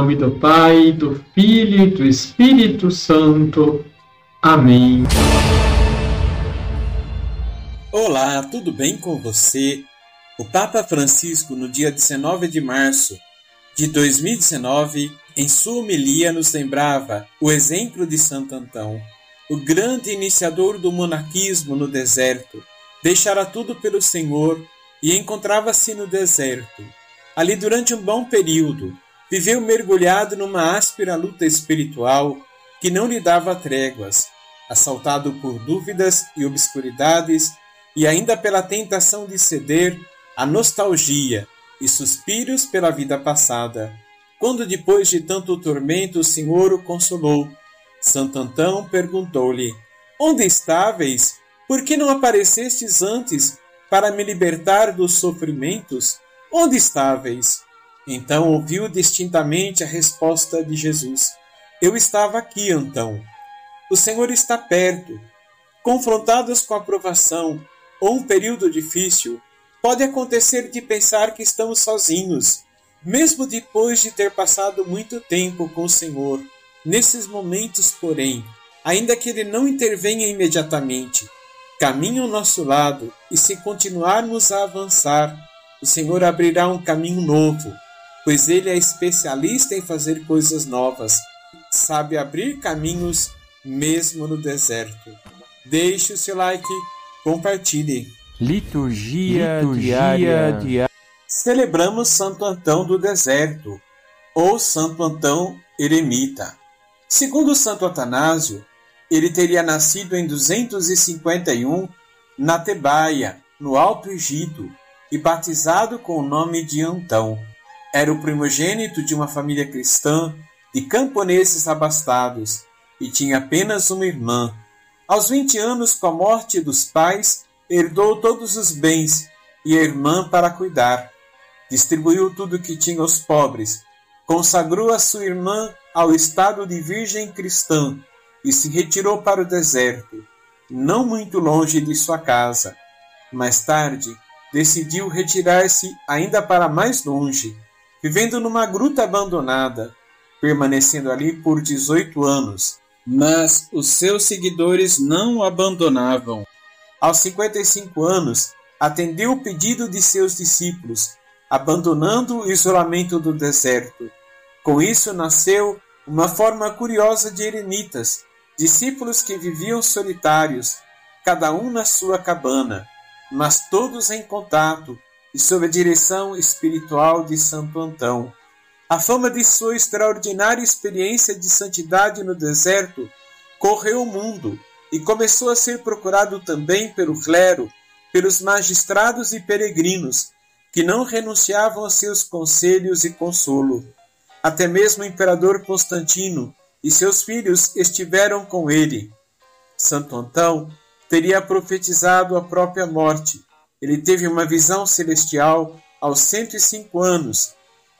nome do Pai, do Filho e do Espírito Santo. Amém. Olá, tudo bem com você? O Papa Francisco, no dia 19 de março de 2019, em sua homilia, nos lembrava o exemplo de Santo Antão, o grande iniciador do monarquismo no deserto. Deixara tudo pelo Senhor e encontrava-se no deserto. Ali, durante um bom período, viveu mergulhado numa áspera luta espiritual que não lhe dava tréguas, assaltado por dúvidas e obscuridades e ainda pela tentação de ceder à nostalgia e suspiros pela vida passada. Quando depois de tanto tormento o Senhor o consolou, Santo Antão perguntou-lhe: Onde estáveis? Por que não aparecestes antes para me libertar dos sofrimentos? Onde estáveis? Então ouviu distintamente a resposta de Jesus: Eu estava aqui, Antão. O Senhor está perto. Confrontados com a provação ou um período difícil, pode acontecer de pensar que estamos sozinhos mesmo depois de ter passado muito tempo com o Senhor. Nesses momentos, porém, ainda que Ele não intervenha imediatamente, caminhe ao nosso lado e se continuarmos a avançar, o Senhor abrirá um caminho novo, pois Ele é especialista em fazer coisas novas, sabe abrir caminhos mesmo no deserto. Deixe o seu like, compartilhe. Liturgia, Liturgia diária. diária celebramos Santo Antão do Deserto, ou Santo Antão Eremita. Segundo Santo Atanásio, ele teria nascido em 251 na Tebaia, no Alto Egito, e batizado com o nome de Antão. Era o primogênito de uma família cristã de camponeses abastados e tinha apenas uma irmã. Aos 20 anos, com a morte dos pais, herdou todos os bens e a irmã para cuidar distribuiu tudo o que tinha aos pobres, consagrou a sua irmã ao estado de virgem cristã e se retirou para o deserto, não muito longe de sua casa. Mais tarde, decidiu retirar-se ainda para mais longe, vivendo numa gruta abandonada, permanecendo ali por 18 anos. Mas os seus seguidores não o abandonavam. Aos 55 anos, atendeu o pedido de seus discípulos abandonando o isolamento do deserto. Com isso nasceu uma forma curiosa de eremitas, discípulos que viviam solitários, cada um na sua cabana, mas todos em contato e sob a direção espiritual de Santo Antão. A fama de sua extraordinária experiência de santidade no deserto correu o mundo e começou a ser procurado também pelo clero, pelos magistrados e peregrinos, que não renunciavam a seus conselhos e consolo. Até mesmo o imperador Constantino e seus filhos estiveram com ele. Santo Antão teria profetizado a própria morte. Ele teve uma visão celestial aos 105 anos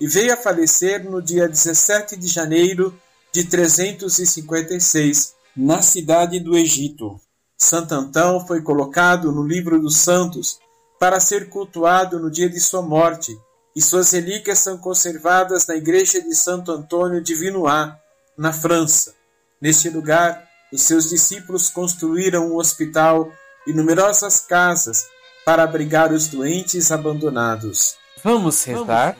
e veio a falecer no dia 17 de janeiro de 356, na cidade do Egito. Santo Antão foi colocado no livro dos santos para ser cultuado no dia de sua morte, e suas relíquias são conservadas na igreja de Santo Antônio de Vinois, na França. Neste lugar, os seus discípulos construíram um hospital e numerosas casas para abrigar os doentes abandonados. Vamos rezar?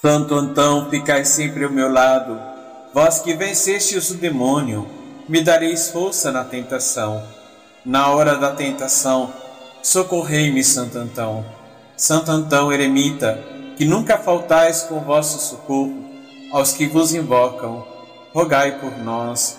Santo Antão, ficai sempre ao meu lado, vós que vencestes o demônio me dareis força na tentação. Na hora da tentação, socorrei-me, Santo Antão. Santo Antão, eremita, que nunca faltais com vosso socorro aos que vos invocam, rogai por nós.